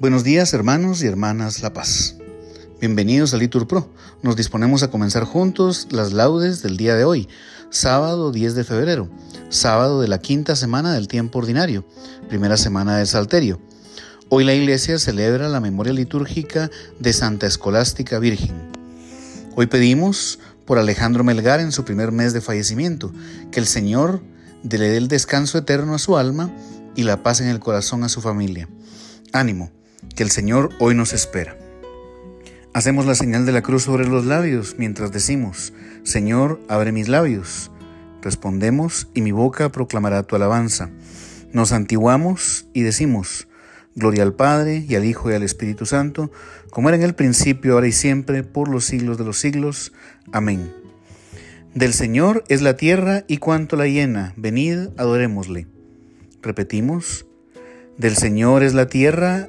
Buenos días hermanos y hermanas La Paz. Bienvenidos a Litur Pro. Nos disponemos a comenzar juntos las laudes del día de hoy, sábado 10 de febrero, sábado de la quinta semana del tiempo ordinario, primera semana del Salterio. Hoy la Iglesia celebra la memoria litúrgica de Santa Escolástica Virgen. Hoy pedimos por Alejandro Melgar en su primer mes de fallecimiento, que el Señor le dé el descanso eterno a su alma y la paz en el corazón a su familia. Ánimo que el Señor hoy nos espera. Hacemos la señal de la cruz sobre los labios mientras decimos, Señor, abre mis labios. Respondemos y mi boca proclamará tu alabanza. Nos antiguamos y decimos, Gloria al Padre y al Hijo y al Espíritu Santo, como era en el principio, ahora y siempre, por los siglos de los siglos. Amén. Del Señor es la tierra y cuanto la llena, venid, adorémosle. Repetimos, del Señor es la tierra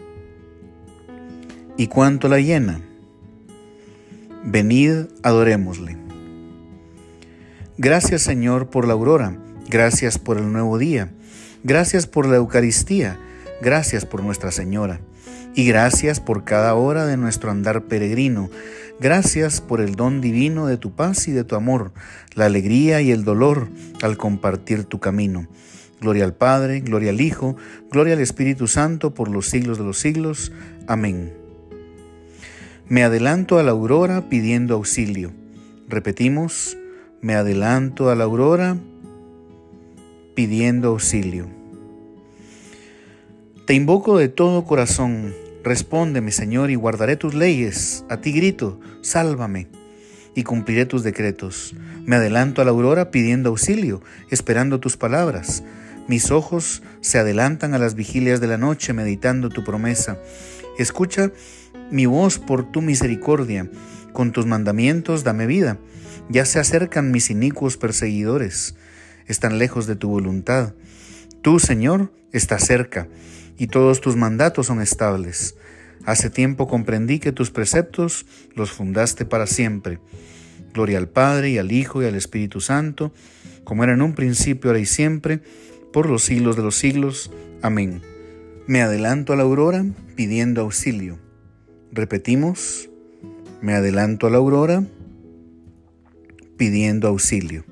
y cuánto la llena. Venid, adorémosle. Gracias Señor por la aurora, gracias por el nuevo día, gracias por la Eucaristía, gracias por Nuestra Señora, y gracias por cada hora de nuestro andar peregrino, gracias por el don divino de tu paz y de tu amor, la alegría y el dolor al compartir tu camino. Gloria al Padre, gloria al Hijo, gloria al Espíritu Santo por los siglos de los siglos. Amén. Me adelanto a la aurora pidiendo auxilio. Repetimos, me adelanto a la aurora pidiendo auxilio. Te invoco de todo corazón, respóndeme Señor y guardaré tus leyes. A ti grito, sálvame y cumpliré tus decretos. Me adelanto a la aurora pidiendo auxilio, esperando tus palabras. Mis ojos se adelantan a las vigilias de la noche meditando tu promesa. Escucha mi voz por tu misericordia. Con tus mandamientos dame vida. Ya se acercan mis inicuos perseguidores. Están lejos de tu voluntad. Tú, Señor, estás cerca, y todos tus mandatos son estables. Hace tiempo comprendí que tus preceptos los fundaste para siempre. Gloria al Padre y al Hijo y al Espíritu Santo, como era en un principio, ahora y siempre, por los siglos de los siglos. Amén. Me adelanto a la aurora pidiendo auxilio. Repetimos, me adelanto a la aurora pidiendo auxilio.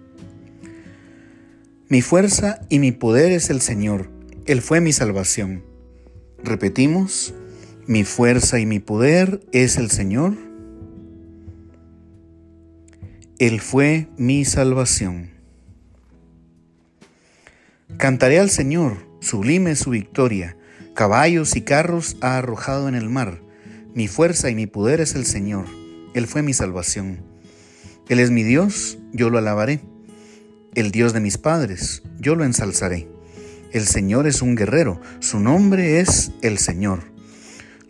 Mi fuerza y mi poder es el Señor, Él fue mi salvación. Repetimos, mi fuerza y mi poder es el Señor, Él fue mi salvación. Cantaré al Señor, sublime su victoria, caballos y carros ha arrojado en el mar mi fuerza y mi poder es el Señor. Él fue mi salvación. Él es mi Dios, yo lo alabaré. El Dios de mis padres, yo lo ensalzaré. El Señor es un guerrero, su nombre es el Señor.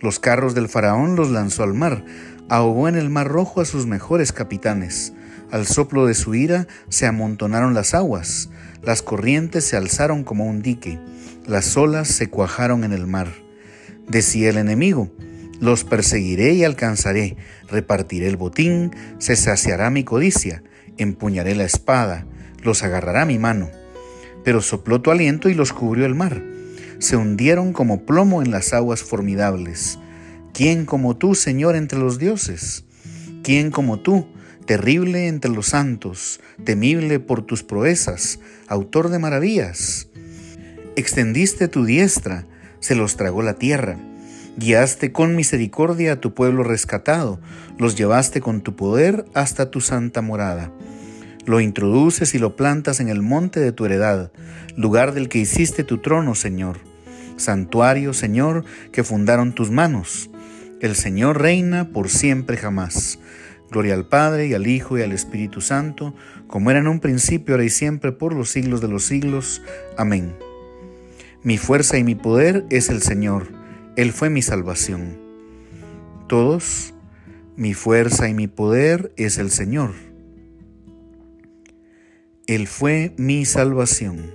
Los carros del faraón los lanzó al mar, ahogó en el mar rojo a sus mejores capitanes. Al soplo de su ira se amontonaron las aguas, las corrientes se alzaron como un dique, las olas se cuajaron en el mar. Decía el enemigo, los perseguiré y alcanzaré, repartiré el botín, se saciará mi codicia, empuñaré la espada, los agarrará mi mano. Pero sopló tu aliento y los cubrió el mar. Se hundieron como plomo en las aguas formidables. ¿Quién como tú, Señor, entre los dioses? ¿Quién como tú, terrible entre los santos, temible por tus proezas, autor de maravillas? Extendiste tu diestra, se los tragó la tierra Guiaste con misericordia a tu pueblo rescatado, los llevaste con tu poder hasta tu santa morada. Lo introduces y lo plantas en el monte de tu heredad, lugar del que hiciste tu trono, Señor. Santuario, Señor, que fundaron tus manos. El Señor reina por siempre jamás. Gloria al Padre y al Hijo y al Espíritu Santo, como era en un principio, ahora y siempre, por los siglos de los siglos. Amén. Mi fuerza y mi poder es el Señor él fue mi salvación. Todos, mi fuerza y mi poder es el Señor. Él fue mi salvación.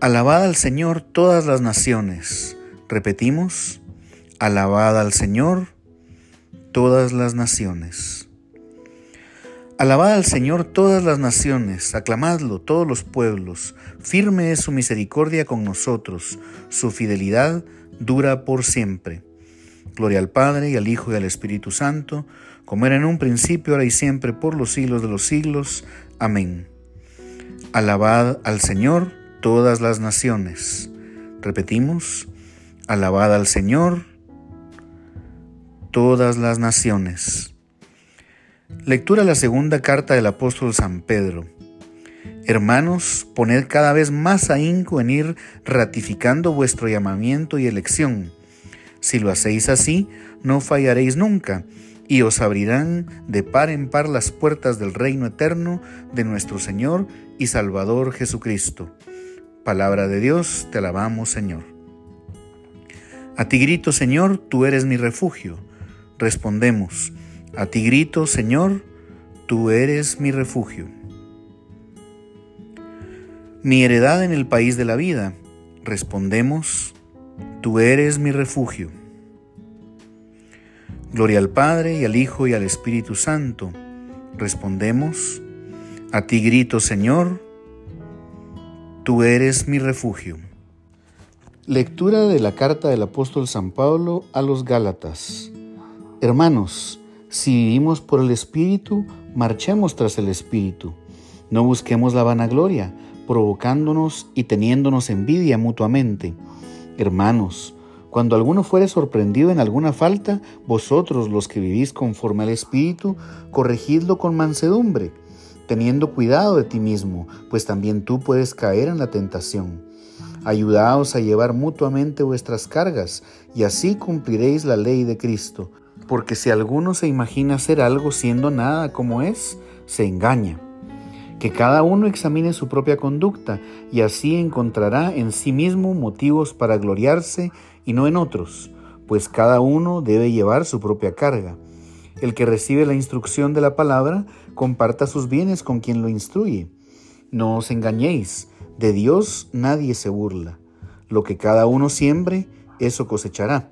Alabad al Señor todas las naciones. Repetimos, alabad al Señor todas las naciones. Alabad al Señor todas las naciones, aclamadlo todos los pueblos, firme es su misericordia con nosotros, su fidelidad dura por siempre. Gloria al Padre y al Hijo y al Espíritu Santo, como era en un principio, ahora y siempre, por los siglos de los siglos. Amén. Alabad al Señor todas las naciones. Repetimos, alabad al Señor todas las naciones. Lectura de la segunda carta del apóstol San Pedro. Hermanos, poned cada vez más ahínco en ir ratificando vuestro llamamiento y elección. Si lo hacéis así, no fallaréis nunca, y os abrirán de par en par las puertas del reino eterno de nuestro Señor y Salvador Jesucristo. Palabra de Dios, te alabamos Señor. A ti grito, Señor, tú eres mi refugio. Respondemos, a ti grito, Señor, tú eres mi refugio. Mi heredad en el país de la vida. Respondemos, tú eres mi refugio. Gloria al Padre y al Hijo y al Espíritu Santo. Respondemos, a ti grito, Señor, tú eres mi refugio. Lectura de la carta del apóstol San Pablo a los Gálatas. Hermanos, si vivimos por el Espíritu, marchemos tras el Espíritu. No busquemos la vanagloria, provocándonos y teniéndonos envidia mutuamente. Hermanos, cuando alguno fuere sorprendido en alguna falta, vosotros los que vivís conforme al Espíritu, corregidlo con mansedumbre, teniendo cuidado de ti mismo, pues también tú puedes caer en la tentación. Ayudaos a llevar mutuamente vuestras cargas, y así cumpliréis la ley de Cristo porque si alguno se imagina ser algo siendo nada como es, se engaña. Que cada uno examine su propia conducta y así encontrará en sí mismo motivos para gloriarse y no en otros, pues cada uno debe llevar su propia carga. El que recibe la instrucción de la palabra, comparta sus bienes con quien lo instruye. No os engañéis, de Dios nadie se burla. Lo que cada uno siembre, eso cosechará.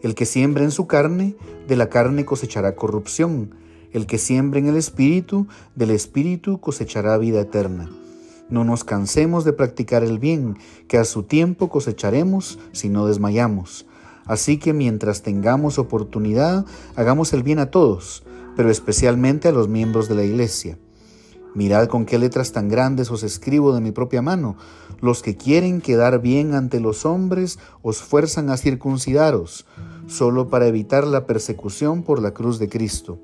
El que siembra en su carne, de la carne cosechará corrupción. El que siembra en el Espíritu, del Espíritu cosechará vida eterna. No nos cansemos de practicar el bien, que a su tiempo cosecharemos si no desmayamos. Así que mientras tengamos oportunidad, hagamos el bien a todos, pero especialmente a los miembros de la Iglesia. Mirad con qué letras tan grandes os escribo de mi propia mano. Los que quieren quedar bien ante los hombres os fuerzan a circuncidaros, solo para evitar la persecución por la cruz de Cristo.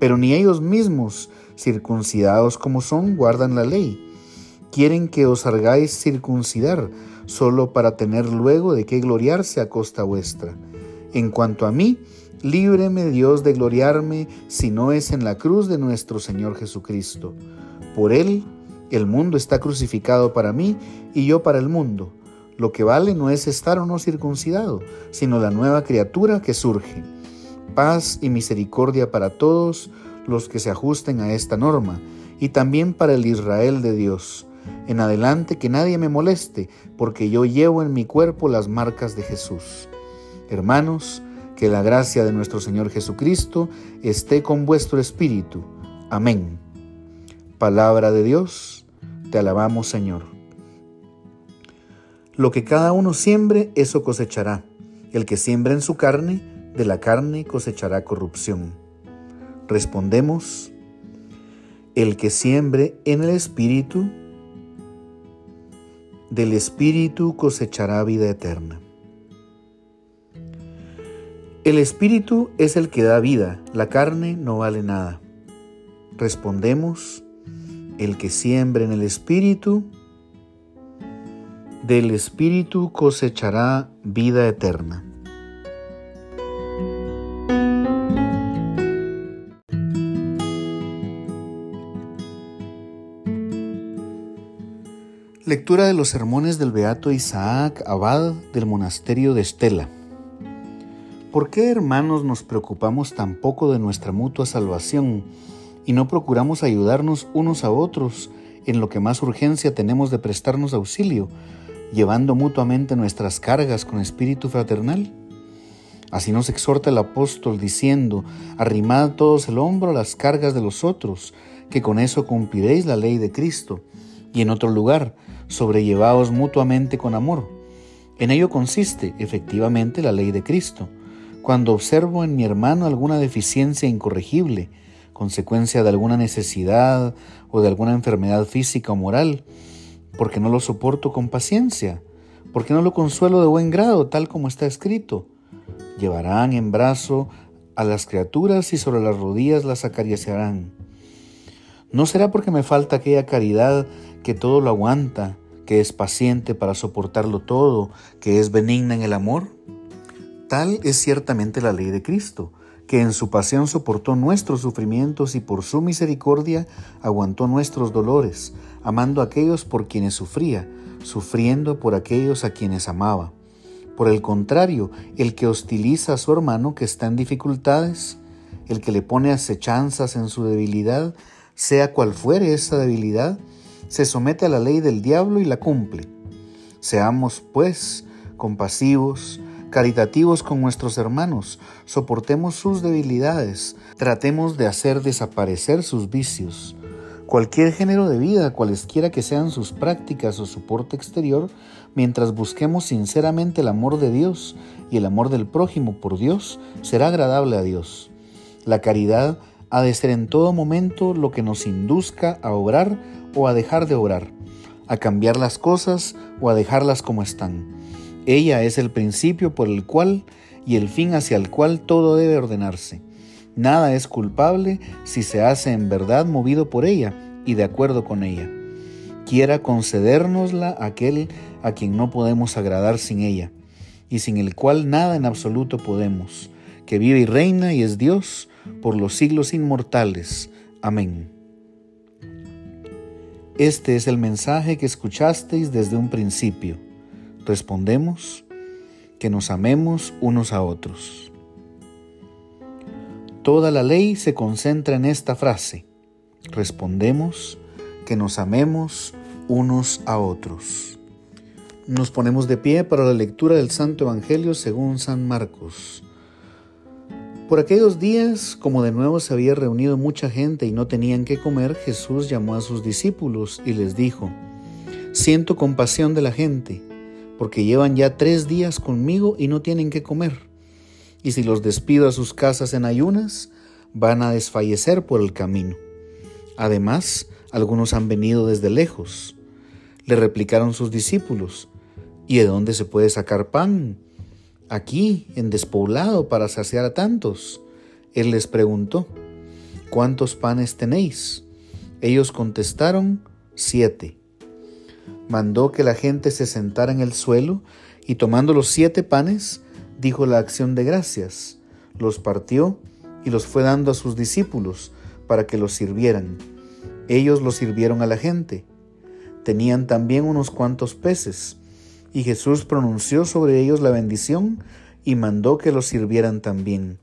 Pero ni ellos mismos, circuncidados como son, guardan la ley. Quieren que os hagáis circuncidar, solo para tener luego de qué gloriarse a costa vuestra. En cuanto a mí, líbreme Dios de gloriarme si no es en la cruz de nuestro Señor Jesucristo. Por Él, el mundo está crucificado para mí y yo para el mundo. Lo que vale no es estar o no circuncidado, sino la nueva criatura que surge. Paz y misericordia para todos los que se ajusten a esta norma, y también para el Israel de Dios. En adelante que nadie me moleste, porque yo llevo en mi cuerpo las marcas de Jesús. Hermanos, que la gracia de nuestro Señor Jesucristo esté con vuestro espíritu. Amén. Palabra de Dios, te alabamos Señor. Lo que cada uno siembre, eso cosechará. El que siembra en su carne, de la carne cosechará corrupción. Respondemos, el que siembre en el Espíritu, del Espíritu cosechará vida eterna. El espíritu es el que da vida, la carne no vale nada. Respondemos, el que siembre en el espíritu, del espíritu cosechará vida eterna. Lectura de los sermones del Beato Isaac Abad del monasterio de Estela. ¿Por qué, hermanos, nos preocupamos tan poco de nuestra mutua salvación y no procuramos ayudarnos unos a otros en lo que más urgencia tenemos de prestarnos auxilio, llevando mutuamente nuestras cargas con espíritu fraternal? Así nos exhorta el apóstol diciendo, arrimad todos el hombro a las cargas de los otros, que con eso cumpliréis la ley de Cristo. Y en otro lugar, sobrellevaos mutuamente con amor. En ello consiste efectivamente la ley de Cristo. Cuando observo en mi hermano alguna deficiencia incorregible, consecuencia de alguna necesidad o de alguna enfermedad física o moral, porque no lo soporto con paciencia, porque no lo consuelo de buen grado, tal como está escrito. Llevarán en brazo a las criaturas y sobre las rodillas las acariciarán. ¿No será porque me falta aquella caridad que todo lo aguanta, que es paciente para soportarlo todo, que es benigna en el amor? Tal es ciertamente la ley de Cristo, que en su pasión soportó nuestros sufrimientos y por su misericordia aguantó nuestros dolores, amando a aquellos por quienes sufría, sufriendo por aquellos a quienes amaba. Por el contrario, el que hostiliza a su hermano que está en dificultades, el que le pone acechanzas en su debilidad, sea cual fuere esa debilidad, se somete a la ley del diablo y la cumple. Seamos, pues, compasivos, caritativos con nuestros hermanos, soportemos sus debilidades, tratemos de hacer desaparecer sus vicios. Cualquier género de vida, cualesquiera que sean sus prácticas o su porte exterior, mientras busquemos sinceramente el amor de Dios y el amor del prójimo por Dios, será agradable a Dios. La caridad ha de ser en todo momento lo que nos induzca a obrar o a dejar de obrar, a cambiar las cosas o a dejarlas como están. Ella es el principio por el cual y el fin hacia el cual todo debe ordenarse. Nada es culpable si se hace en verdad movido por ella y de acuerdo con ella. Quiera concedérnosla aquel a quien no podemos agradar sin ella, y sin el cual nada en absoluto podemos, que vive y reina y es Dios por los siglos inmortales. Amén. Este es el mensaje que escuchasteis desde un principio. Respondemos que nos amemos unos a otros. Toda la ley se concentra en esta frase. Respondemos que nos amemos unos a otros. Nos ponemos de pie para la lectura del Santo Evangelio según San Marcos. Por aquellos días, como de nuevo se había reunido mucha gente y no tenían que comer, Jesús llamó a sus discípulos y les dijo, Siento compasión de la gente, porque llevan ya tres días conmigo y no tienen que comer. Y si los despido a sus casas en ayunas, van a desfallecer por el camino. Además, algunos han venido desde lejos. Le replicaron sus discípulos, ¿y de dónde se puede sacar pan? aquí en despoblado para saciar a tantos? Él les preguntó, ¿cuántos panes tenéis? Ellos contestaron, siete. Mandó que la gente se sentara en el suelo y tomando los siete panes, dijo la acción de gracias, los partió y los fue dando a sus discípulos para que los sirvieran. Ellos los sirvieron a la gente. Tenían también unos cuantos peces y Jesús pronunció sobre ellos la bendición y mandó que los sirvieran también.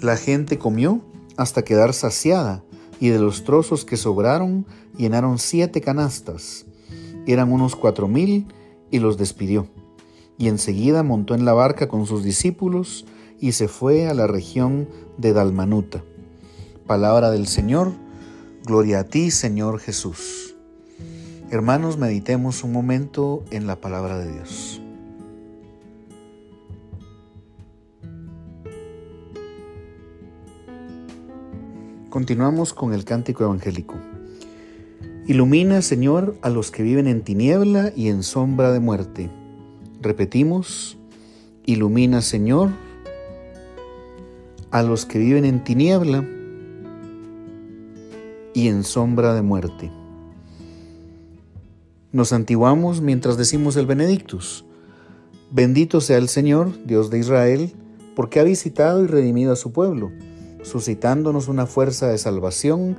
La gente comió hasta quedar saciada, y de los trozos que sobraron llenaron siete canastas. Eran unos cuatro mil, y los despidió. Y enseguida montó en la barca con sus discípulos y se fue a la región de Dalmanuta. Palabra del Señor, gloria a ti, Señor Jesús. Hermanos, meditemos un momento en la palabra de Dios. Continuamos con el cántico evangélico. Ilumina, Señor, a los que viven en tiniebla y en sombra de muerte. Repetimos, ilumina, Señor, a los que viven en tiniebla y en sombra de muerte. Nos antiguamos mientras decimos el Benedictus. Bendito sea el Señor, Dios de Israel, porque ha visitado y redimido a su pueblo, suscitándonos una fuerza de salvación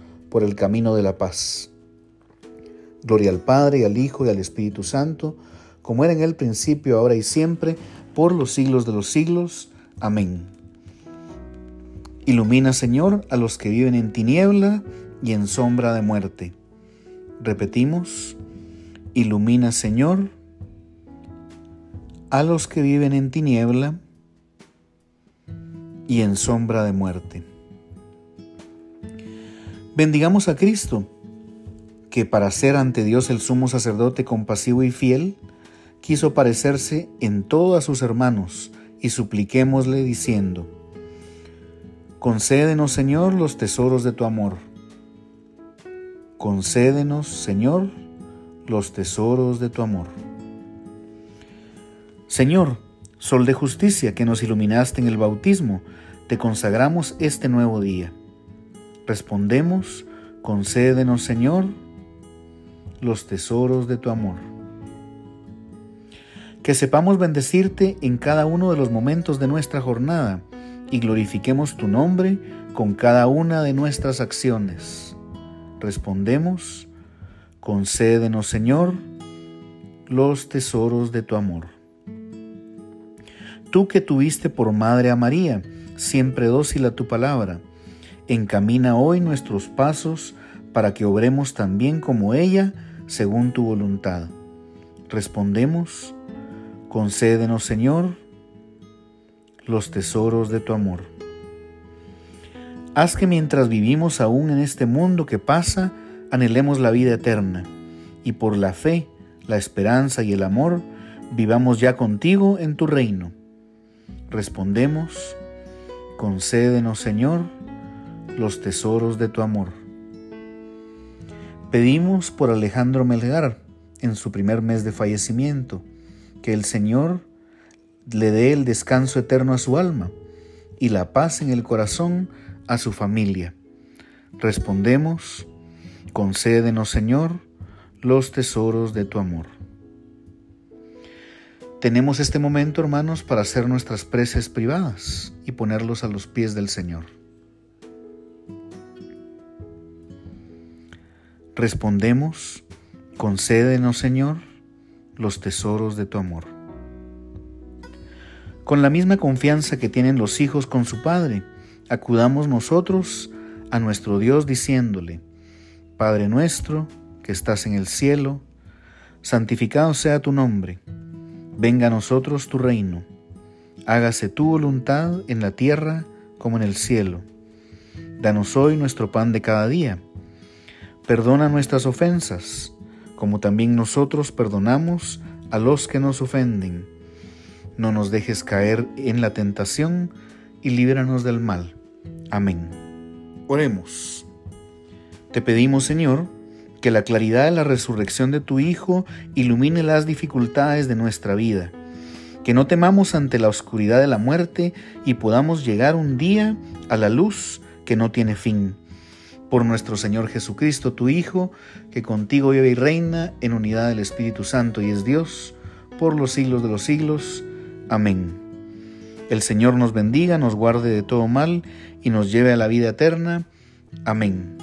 por el camino de la paz. Gloria al Padre, al Hijo, y al Espíritu Santo, como era en el principio, ahora y siempre, por los siglos de los siglos. Amén. Ilumina, Señor, a los que viven en tiniebla y en sombra de muerte. Repetimos, ilumina, Señor, a los que viven en tiniebla y en sombra de muerte. Bendigamos a Cristo, que para ser ante Dios el sumo sacerdote compasivo y fiel, quiso parecerse en todo a sus hermanos, y supliquémosle diciendo, Concédenos, Señor, los tesoros de tu amor. Concédenos, Señor, los tesoros de tu amor. Señor, Sol de justicia que nos iluminaste en el bautismo, te consagramos este nuevo día. Respondemos, concédenos, Señor, los tesoros de tu amor. Que sepamos bendecirte en cada uno de los momentos de nuestra jornada y glorifiquemos tu nombre con cada una de nuestras acciones. Respondemos, concédenos, Señor, los tesoros de tu amor. Tú que tuviste por madre a María, siempre dócil a tu palabra, encamina hoy nuestros pasos para que obremos también como ella, según tu voluntad. Respondemos, concédenos Señor los tesoros de tu amor. Haz que mientras vivimos aún en este mundo que pasa, anhelemos la vida eterna, y por la fe, la esperanza y el amor, vivamos ya contigo en tu reino Respondemos, concédenos Señor los tesoros de tu amor. Pedimos por Alejandro Melgar en su primer mes de fallecimiento, que el Señor le dé el descanso eterno a su alma y la paz en el corazón a su familia. Respondemos, concédenos Señor los tesoros de tu amor. Tenemos este momento, hermanos, para hacer nuestras preces privadas y ponerlos a los pies del Señor. Respondemos, concédenos, Señor, los tesoros de tu amor. Con la misma confianza que tienen los hijos con su Padre, acudamos nosotros a nuestro Dios diciéndole, Padre nuestro, que estás en el cielo, santificado sea tu nombre Venga a nosotros tu reino, hágase tu voluntad en la tierra como en el cielo. Danos hoy nuestro pan de cada día. Perdona nuestras ofensas, como también nosotros perdonamos a los que nos ofenden. No nos dejes caer en la tentación y líbranos del mal. Amén. Oremos. Te pedimos, Señor, que la claridad de la resurrección de tu Hijo ilumine las dificultades de nuestra vida, que no temamos ante la oscuridad de la muerte y podamos llegar un día a la luz que no tiene fin. Por nuestro Señor Jesucristo, tu Hijo, que contigo vive y reina en unidad del Espíritu Santo y es Dios, por los siglos de los siglos. Amén. El Señor nos bendiga, nos guarde de todo mal y nos lleve a la vida eterna. Amén.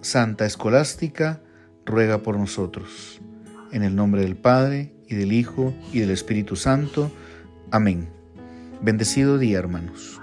Santa Escolástica, ruega por nosotros. En el nombre del Padre, y del Hijo, y del Espíritu Santo. Amén. Bendecido día, hermanos.